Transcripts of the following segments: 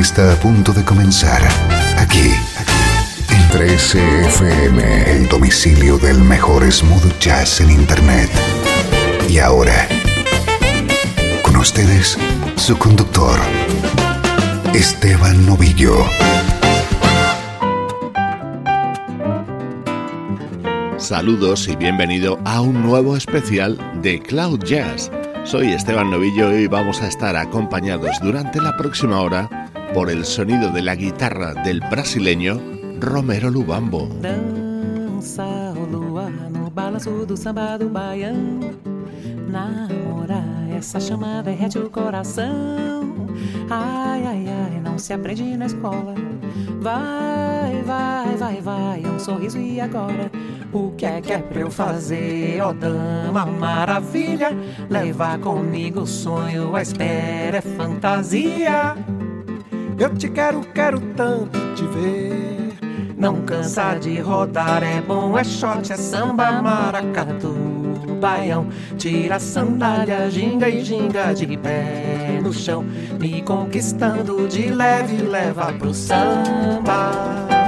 Está a punto de comenzar aquí en 13FM, el domicilio del mejor smooth jazz en Internet. Y ahora, con ustedes, su conductor, Esteban Novillo. Saludos y bienvenido a un nuevo especial de Cloud Jazz. Soy Esteban Novillo y vamos a estar acompañados durante la próxima hora por el sonido de la guitarra del brasileño Romero Lubambo. Dança o luar no balanço do samba do baião. Namorar, essa chama derrete o coração. Ai, ai, ai, não se aprende na escola. Vai, vai, vai, vai, um sorriso e agora? O que é que é pra eu fazer, ó oh, dama maravilha? Levar comigo o sonho, a espera é fantasia. Eu te quero, quero tanto te ver. Não cansa de rodar, é bom, é shot, é samba, maracatu, baião. Tira a sandália, ginga e ginga de pé no chão. Me conquistando de leve, leva pro samba.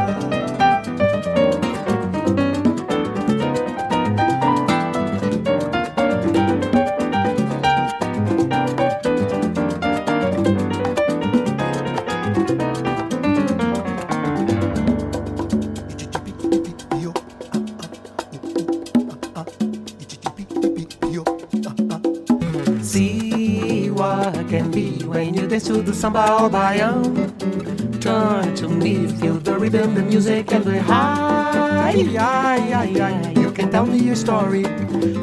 To the samba or baião. Turn to me, feel the rhythm, the music, and the high. You can tell me your story.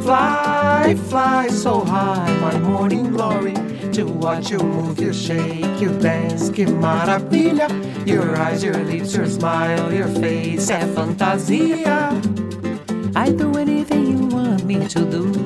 Fly, fly so high, my morning glory. To watch you move, you shake, you dance, que maravilha. Your eyes, your lips, your smile, your face, é fantasia. I'd do anything you want me to do.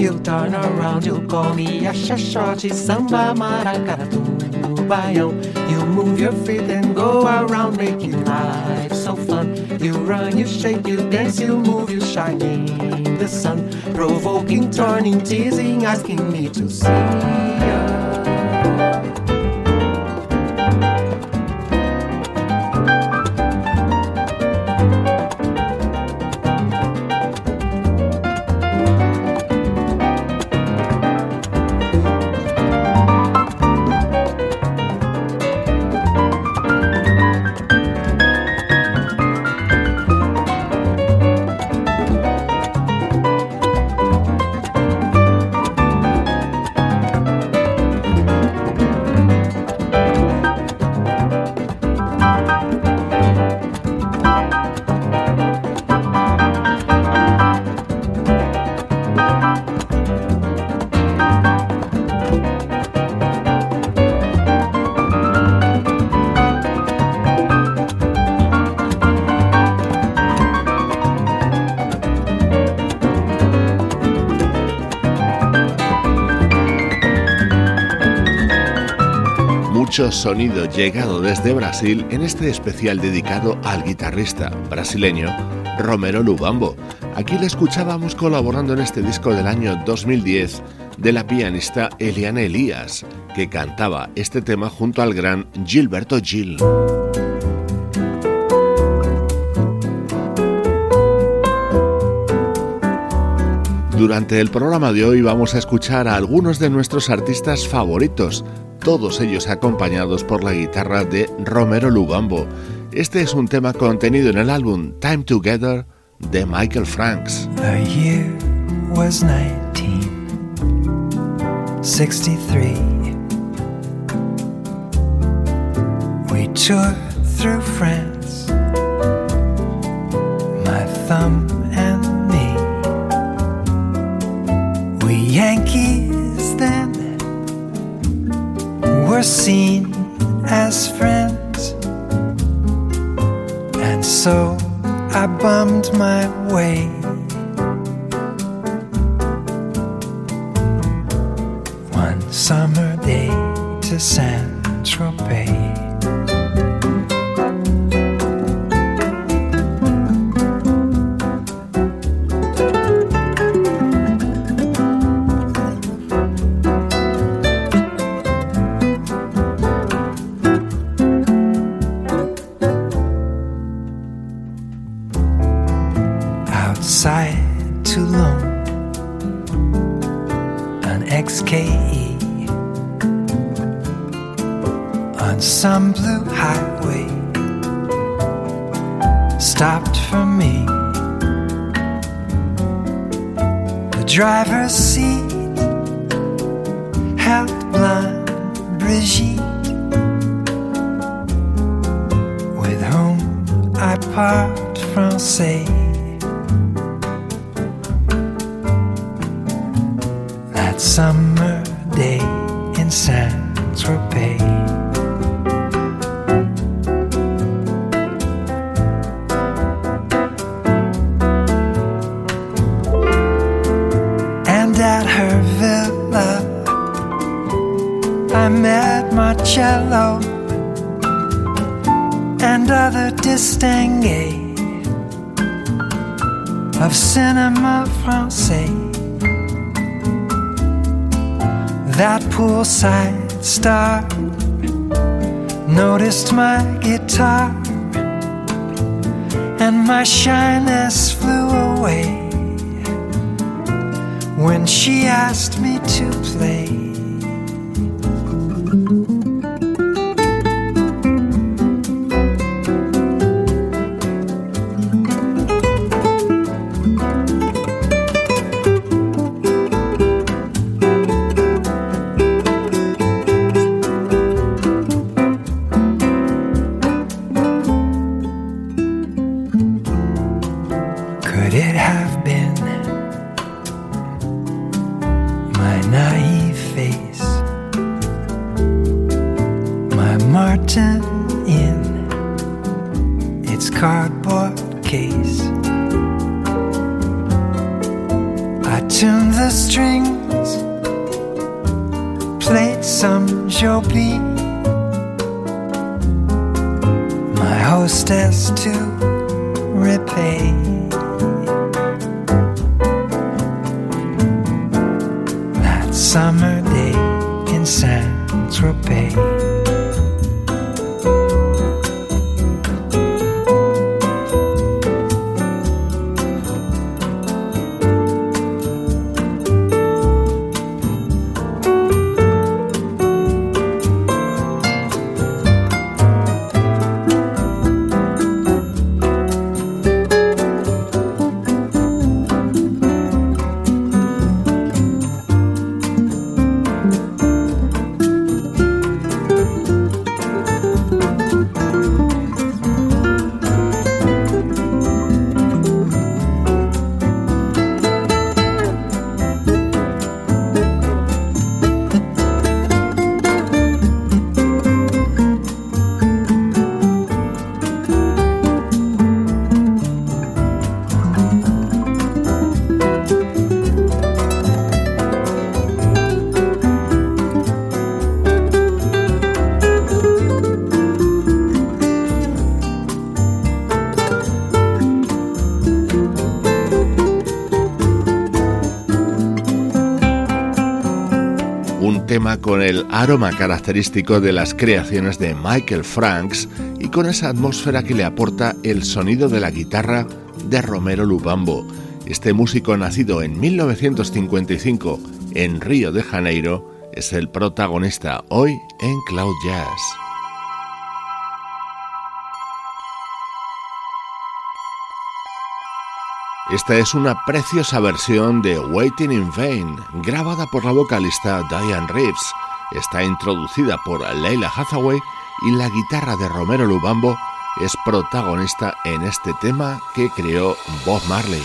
You turn around, you call me a shashoti, samba, maracatu, baião. You move your feet and go around, making life so fun. You run, you shake, you dance, you move, you shine in the sun. Provoking, turning, teasing, asking me to see ya. sonido llegado desde Brasil en este especial dedicado al guitarrista brasileño Romero Lubambo. Aquí le escuchábamos colaborando en este disco del año 2010 de la pianista Eliane Elías, que cantaba este tema junto al gran Gilberto Gil. Durante el programa de hoy vamos a escuchar a algunos de nuestros artistas favoritos, todos ellos acompañados por la guitarra de Romero Lubambo. Este es un tema contenido en el álbum Time Together de Michael Franks. The year was 1963. We toured through France. My thumb and me. We Yankees were seen as friends. And so I bummed my way. One summer day to San Tropez. 6KE on some blue highway stopped for me. The driver's seat held blind Brigitte, with whom I part français. Summer star noticed my guitar, and my shyness flew away when she asked me to play. case. I tuned the strings, played some Jobim. My hostess to repay. That summer day in Saint Tropez. Con el aroma característico de las creaciones de Michael Franks y con esa atmósfera que le aporta el sonido de la guitarra de Romero Lubambo. Este músico nacido en 1955 en Río de Janeiro es el protagonista hoy en Cloud Jazz. Esta es una preciosa versión de Waiting in Vain, grabada por la vocalista Diane Reeves. Está introducida por Leila Hathaway y la guitarra de Romero Lubambo es protagonista en este tema que creó Bob Marley.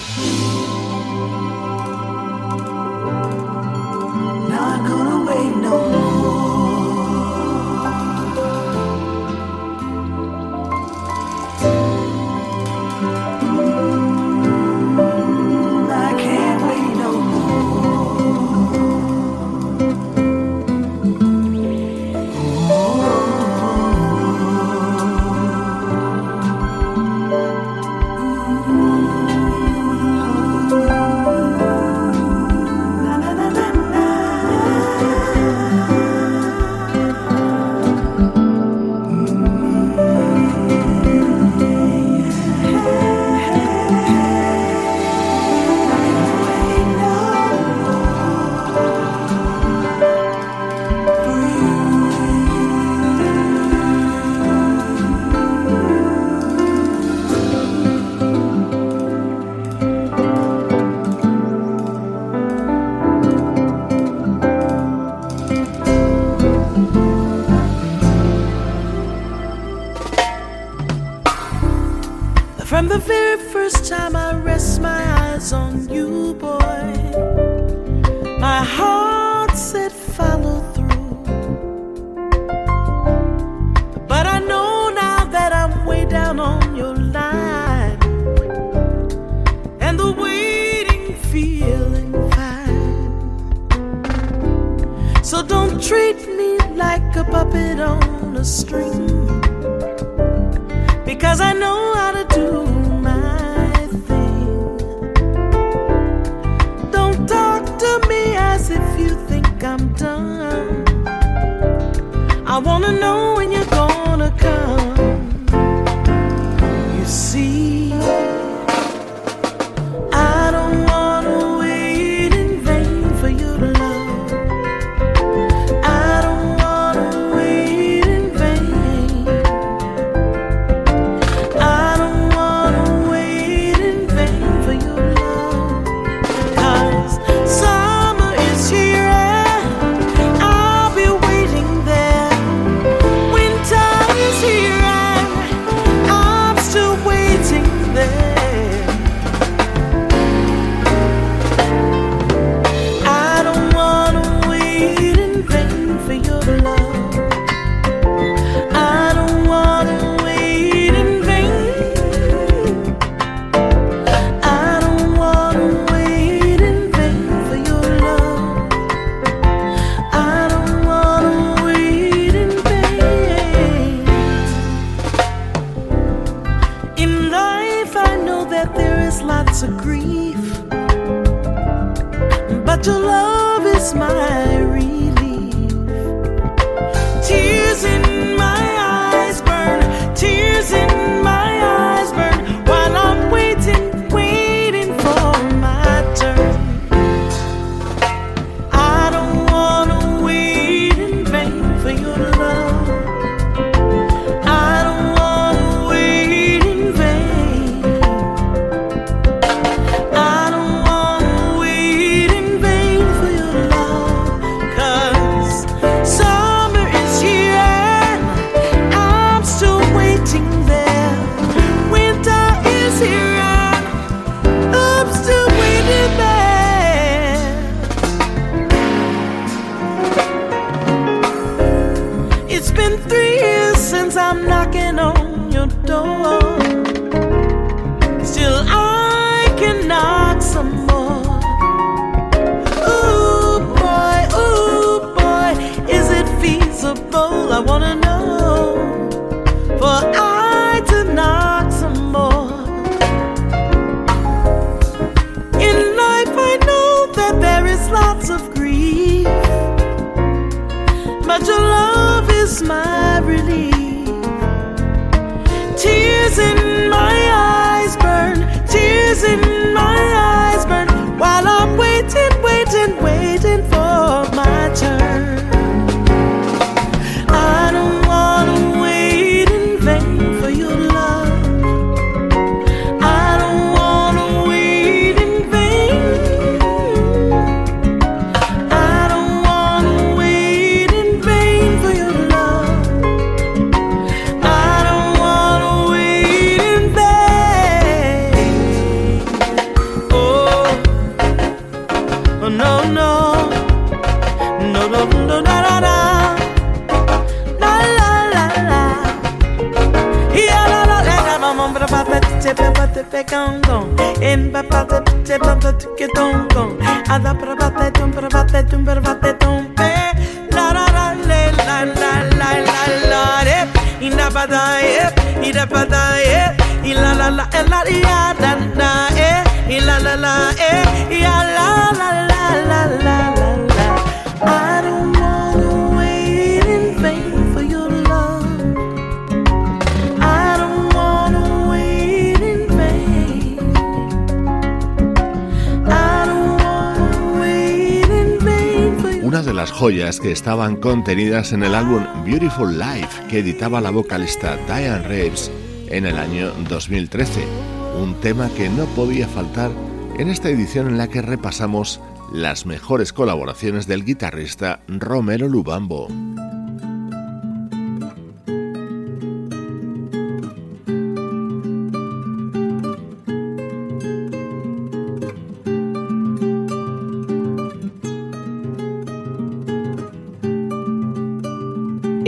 treat me like a puppet on a string because I know how to do my thing. Don't talk to me as if you think I'm done. I wanna know when you're gonna come. da da, eh, i da da, eh, i la la la, la la. joyas que estaban contenidas en el álbum Beautiful Life que editaba la vocalista Diane Reeves en el año 2013, un tema que no podía faltar en esta edición en la que repasamos las mejores colaboraciones del guitarrista Romero Lubambo.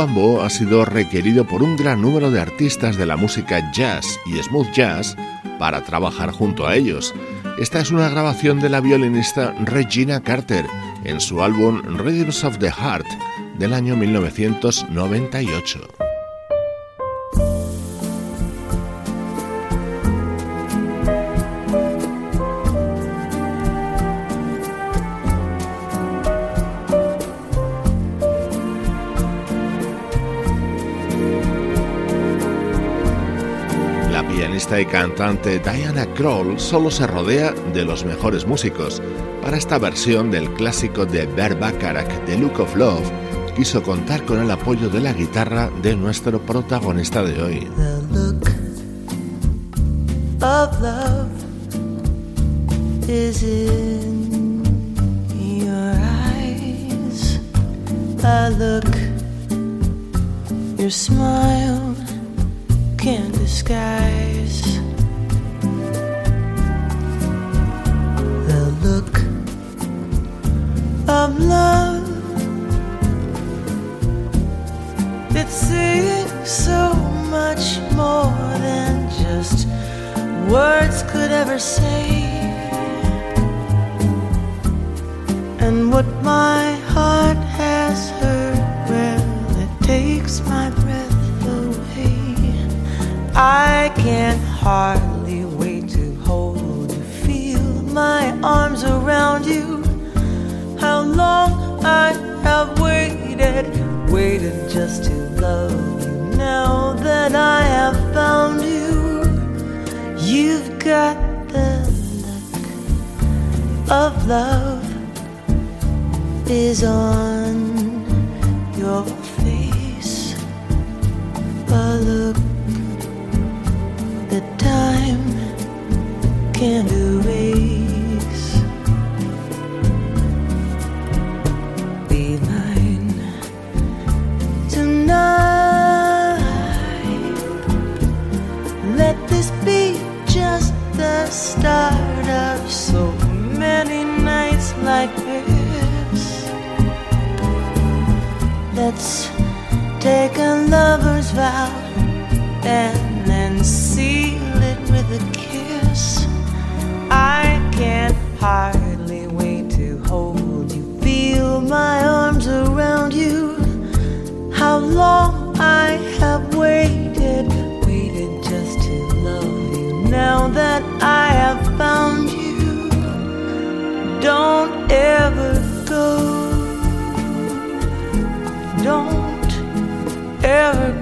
Lubambo ha sido requerido por un gran número de artistas de la música jazz y smooth jazz para trabajar junto a ellos. Esta es una grabación de la violinista Regina Carter en su álbum Rhythms of the Heart del año 1998. Pianista y cantante Diana Kroll solo se rodea de los mejores músicos. Para esta versión del clásico de Bert Bacharach, The Look of Love, quiso contar con el apoyo de la guitarra de nuestro protagonista de hoy. The look can't disguise. The look of love. It's saying so much more than just words could ever say. And what my I can hardly wait to hold you, feel my arms around you. How long I have waited, waited just to love you. Now that I have found you, you've got the look of love is on your face. A look can't erase. Be mine tonight. Let this be just the start of so many nights like this. Let's take a lover's vow and Can't hardly wait to hold you, feel my arms around you. How long I have waited, waited just to love you. Now that I have found you, don't ever go. Don't ever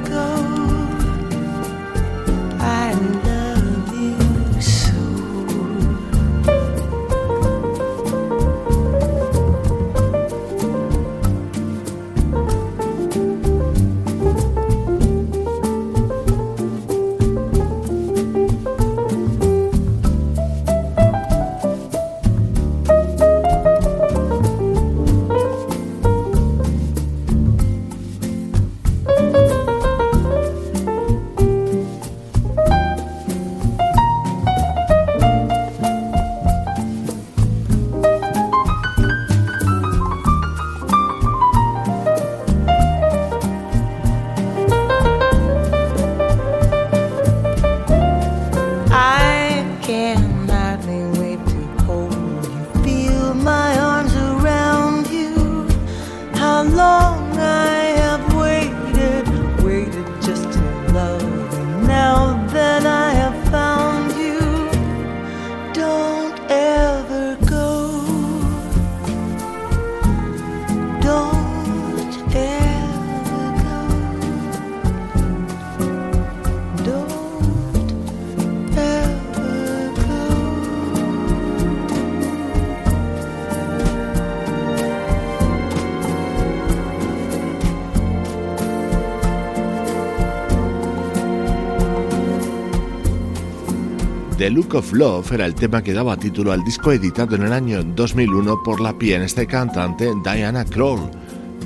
The Look of Love era el tema que daba título al disco editado en el año 2001 por la pianista y cantante Diana Kroll.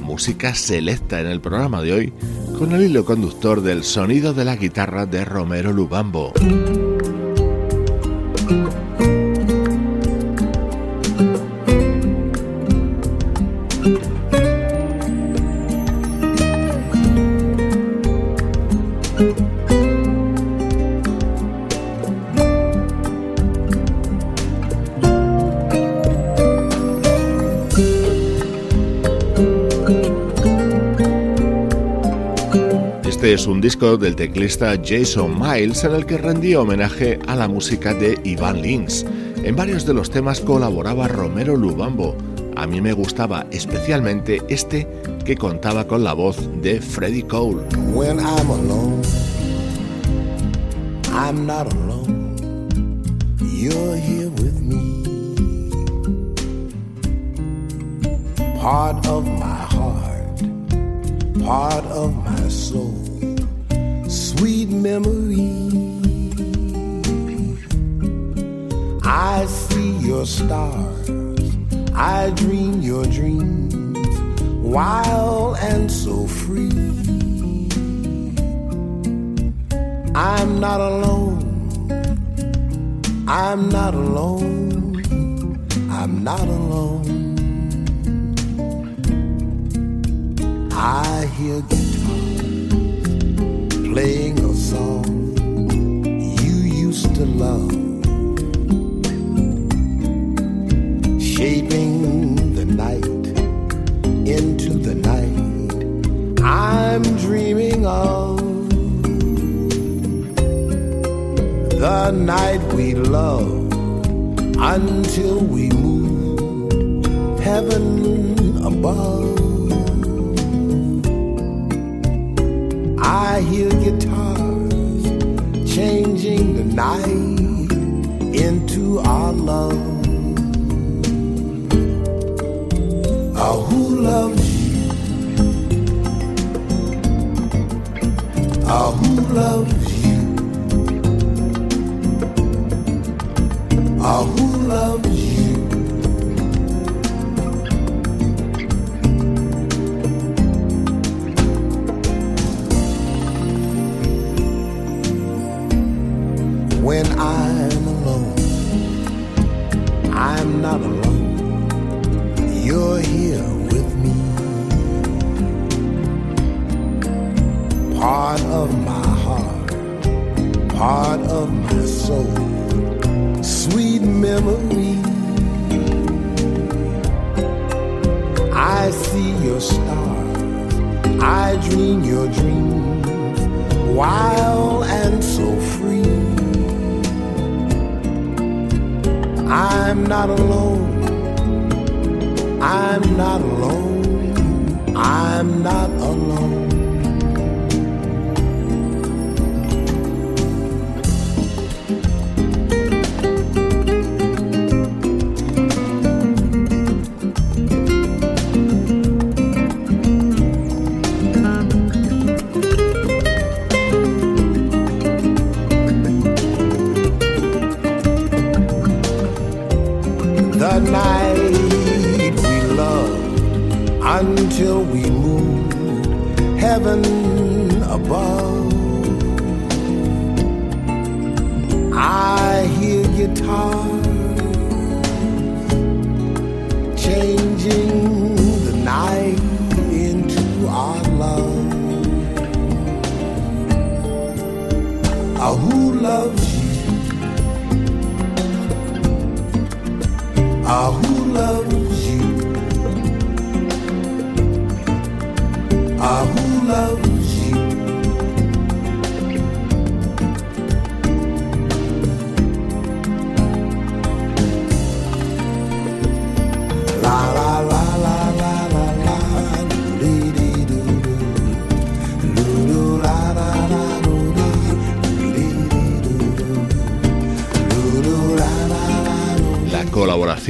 Música selecta en el programa de hoy con el hilo conductor del sonido de la guitarra de Romero Lubambo. Del teclista Jason Miles en el que rendía homenaje a la música de Ivan Lins. En varios de los temas colaboraba Romero Lubambo. A mí me gustaba especialmente este que contaba con la voz de Freddie Cole. You're here with me. Part of my heart, part of my soul. Sweet memory. I see your stars. I dream your dreams, wild and so free. I'm not alone. I'm not alone. I'm not alone. I hear guitar playing a song you used to love, shaping the night into the night I'm dreaming of. The night we loved until we moved heaven above. I hear guitars changing the night into our love. Oh, who loves you? Oh, who loves you? Oh, who loves you? Not alone. You're here with me. Part of my heart, part of my soul. Sweet memory. I see your stars. I dream your dreams. Wild and so free. I'm not alone. I'm not alone. I'm not alone.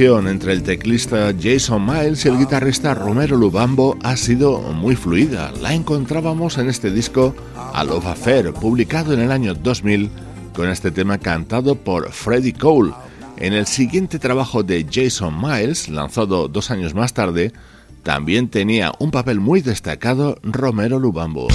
Entre el teclista Jason Miles y el guitarrista Romero Lubambo ha sido muy fluida. La encontrábamos en este disco A Love Affair, publicado en el año 2000, con este tema cantado por Freddie Cole. En el siguiente trabajo de Jason Miles, lanzado dos años más tarde, también tenía un papel muy destacado Romero Lubambo.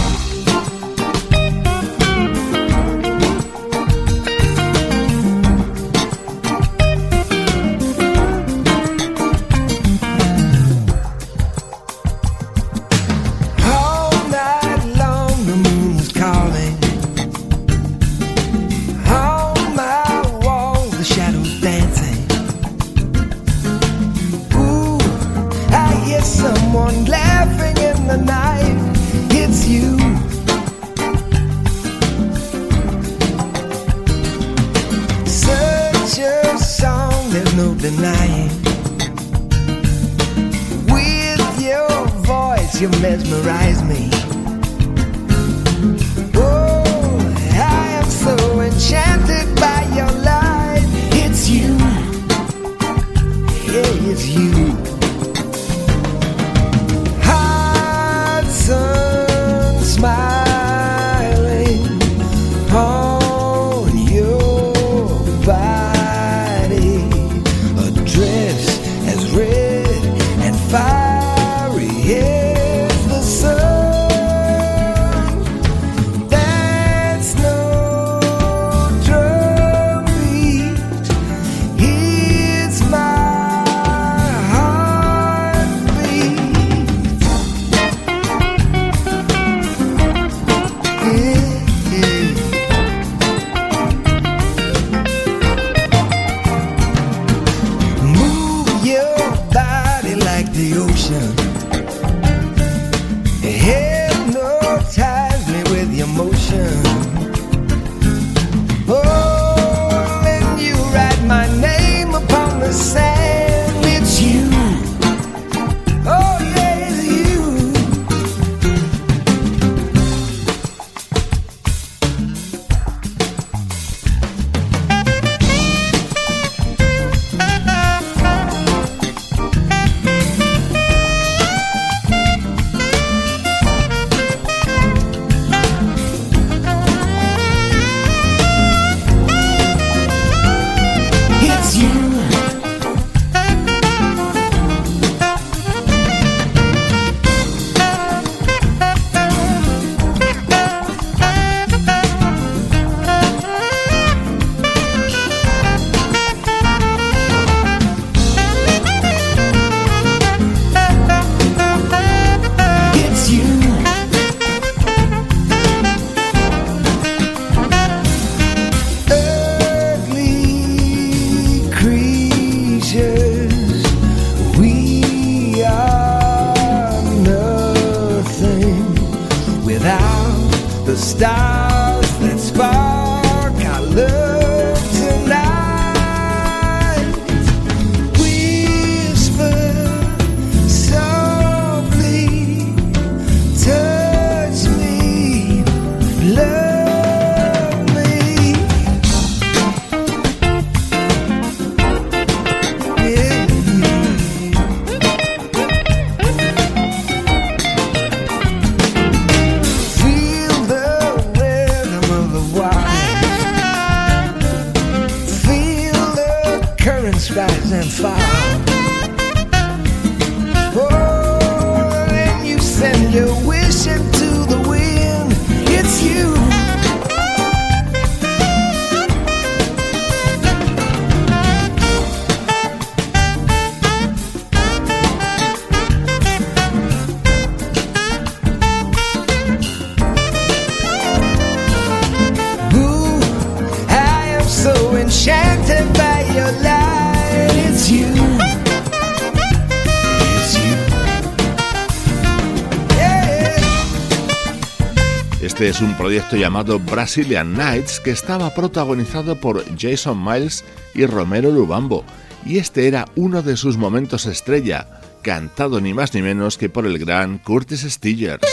Este es un proyecto llamado Brazilian Nights que estaba protagonizado por Jason Miles y Romero Lubambo, y este era uno de sus momentos estrella, cantado ni más ni menos que por el gran Curtis Stigers.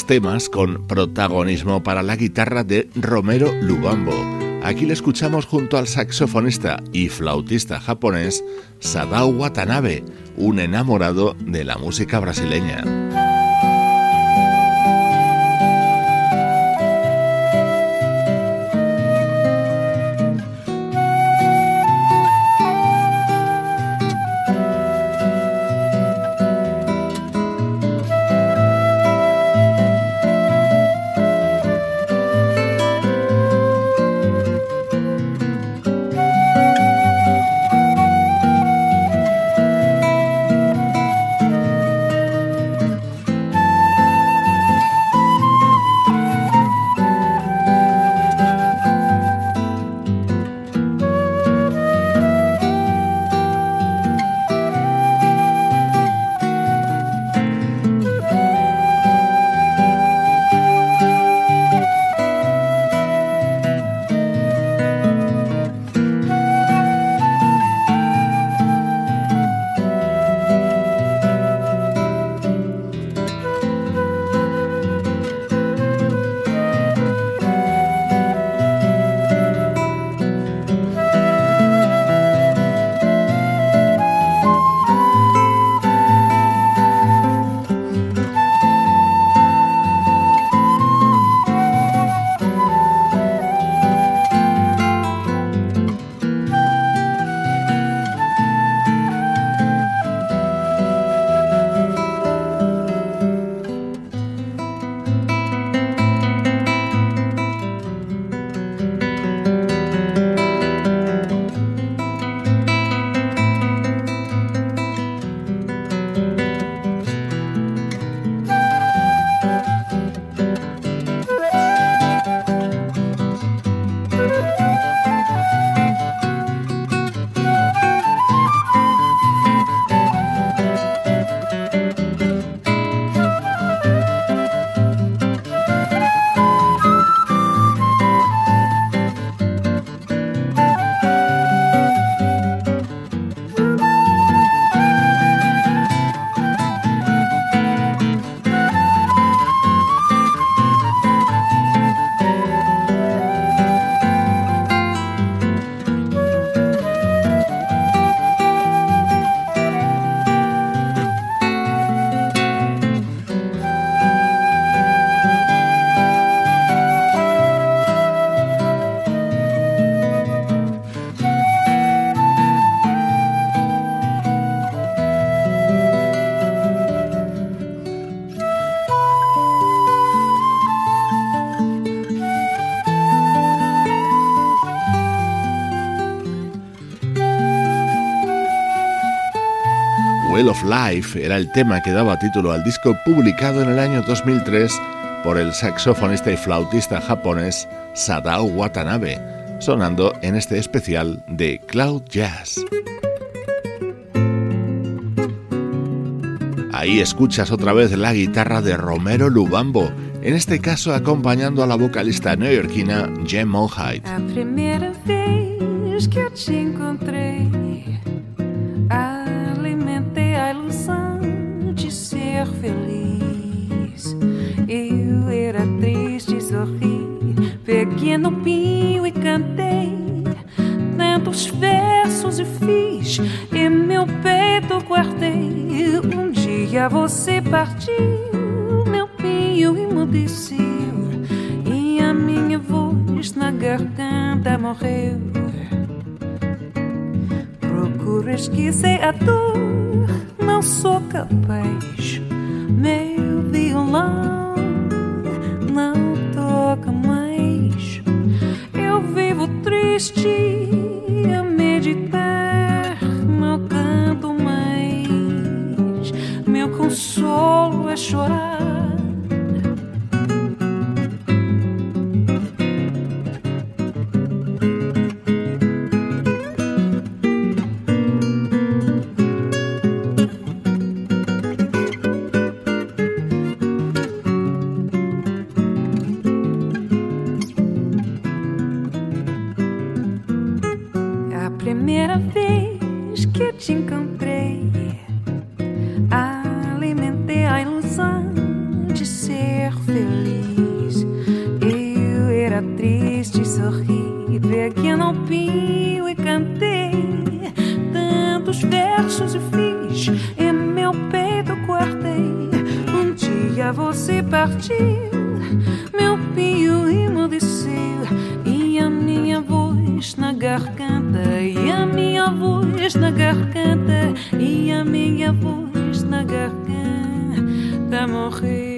Temas con protagonismo para la guitarra de Romero Lubambo. Aquí le escuchamos junto al saxofonista y flautista japonés Sadao Watanabe, un enamorado de la música brasileña. Life era el tema que daba título al disco publicado en el año 2003 por el saxofonista y flautista japonés Sadao Watanabe, sonando en este especial de Cloud Jazz. Ahí escuchas otra vez la guitarra de Romero Lubambo, en este caso acompañando a la vocalista neoyorquina Jem Monheit. ser no pinho e cantei tantos versos e fiz e meu peito guardei. Um dia você partiu, meu pinho emudeceu e a minha voz na garganta morreu. Procuro esquecer a dor, não sou capaz gestos eu fiz e meu peito guardei. Um dia você partiu, meu pio emudeceu e a minha voz na garganta, e a minha voz na garganta, e a minha voz na garganta morreu.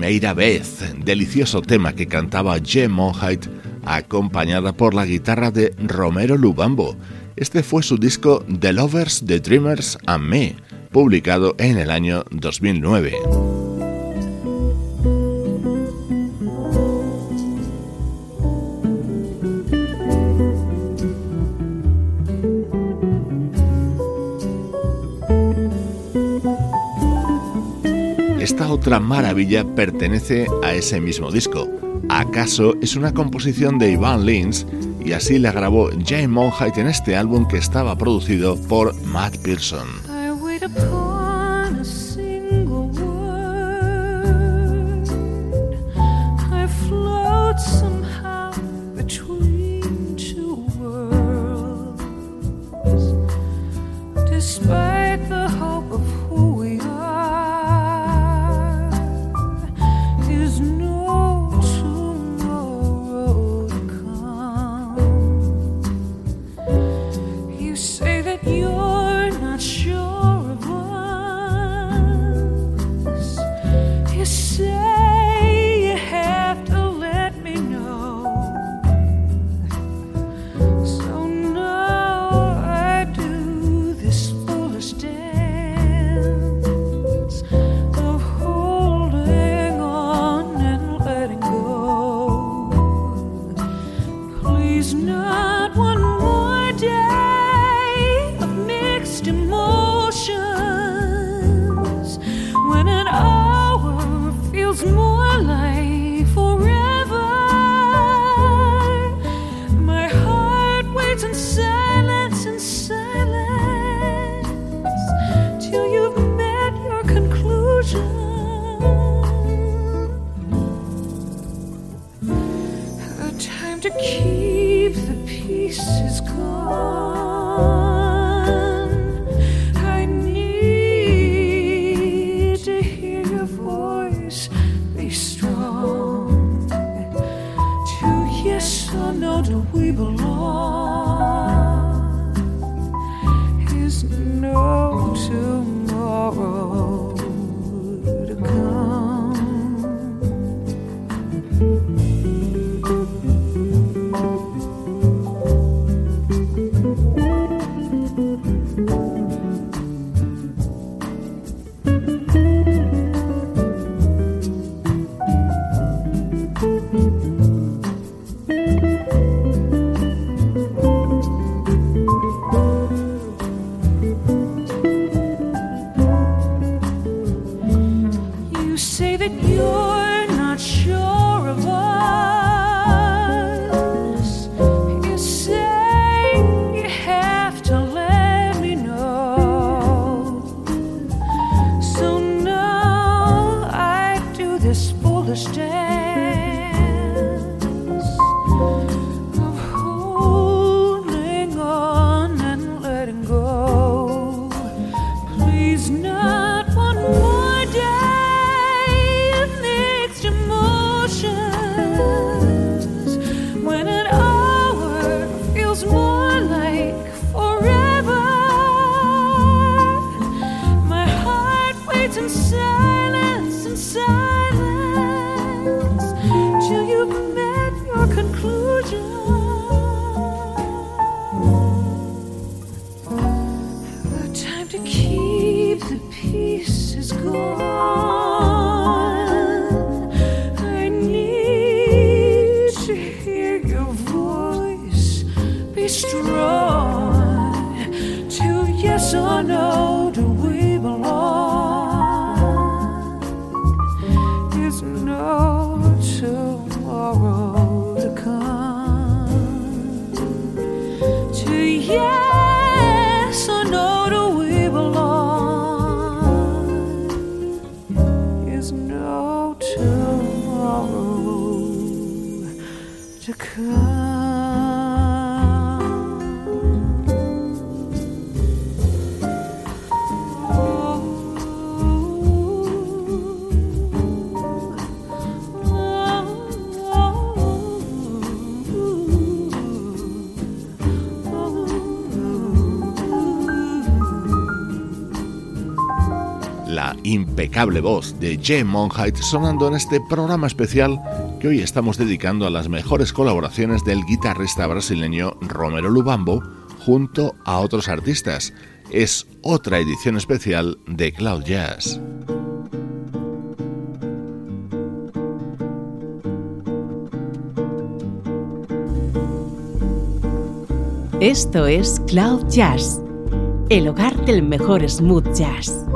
Primeira vez, delicioso tema que cantaba Jem Monheit acompañada por la guitarra de Romero Lubambo. Este fue su disco The Lovers, The Dreamers and Me, publicado en el año 2009. Otra maravilla pertenece a ese mismo disco. ¿Acaso es una composición de Ivan Lins y así la grabó Jane Monheit en este álbum que estaba producido por Matt Pearson? Impecable voz de Jay Monheit sonando en este programa especial que hoy estamos dedicando a las mejores colaboraciones del guitarrista brasileño Romero Lubambo junto a otros artistas. Es otra edición especial de Cloud Jazz. Esto es Cloud Jazz, el hogar del mejor smooth jazz.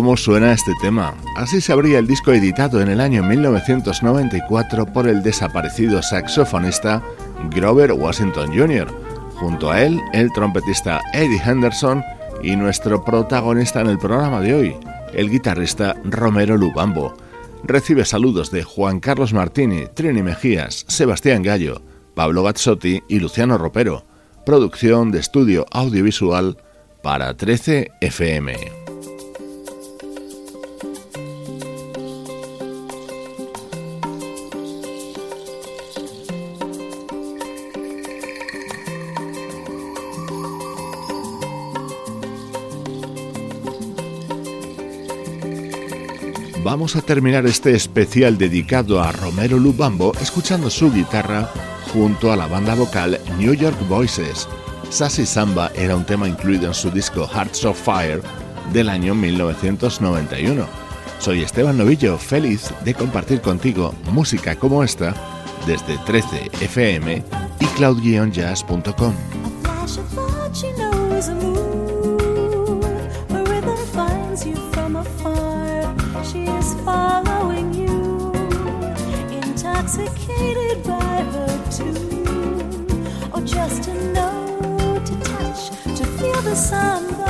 Cómo suena este tema. Así se abría el disco editado en el año 1994 por el desaparecido saxofonista Grover Washington Jr. Junto a él, el trompetista Eddie Henderson y nuestro protagonista en el programa de hoy, el guitarrista Romero Lubambo. Recibe saludos de Juan Carlos Martini, Trini Mejías, Sebastián Gallo, Pablo Gazzotti y Luciano Ropero. Producción de estudio audiovisual para 13 FM. Vamos a terminar este especial dedicado a Romero Lubambo escuchando su guitarra junto a la banda vocal New York Voices. Sassy Samba era un tema incluido en su disco Hearts of Fire del año 1991. Soy Esteban Novillo, feliz de compartir contigo música como esta desde 13 FM y cloud-jazz.com. samba.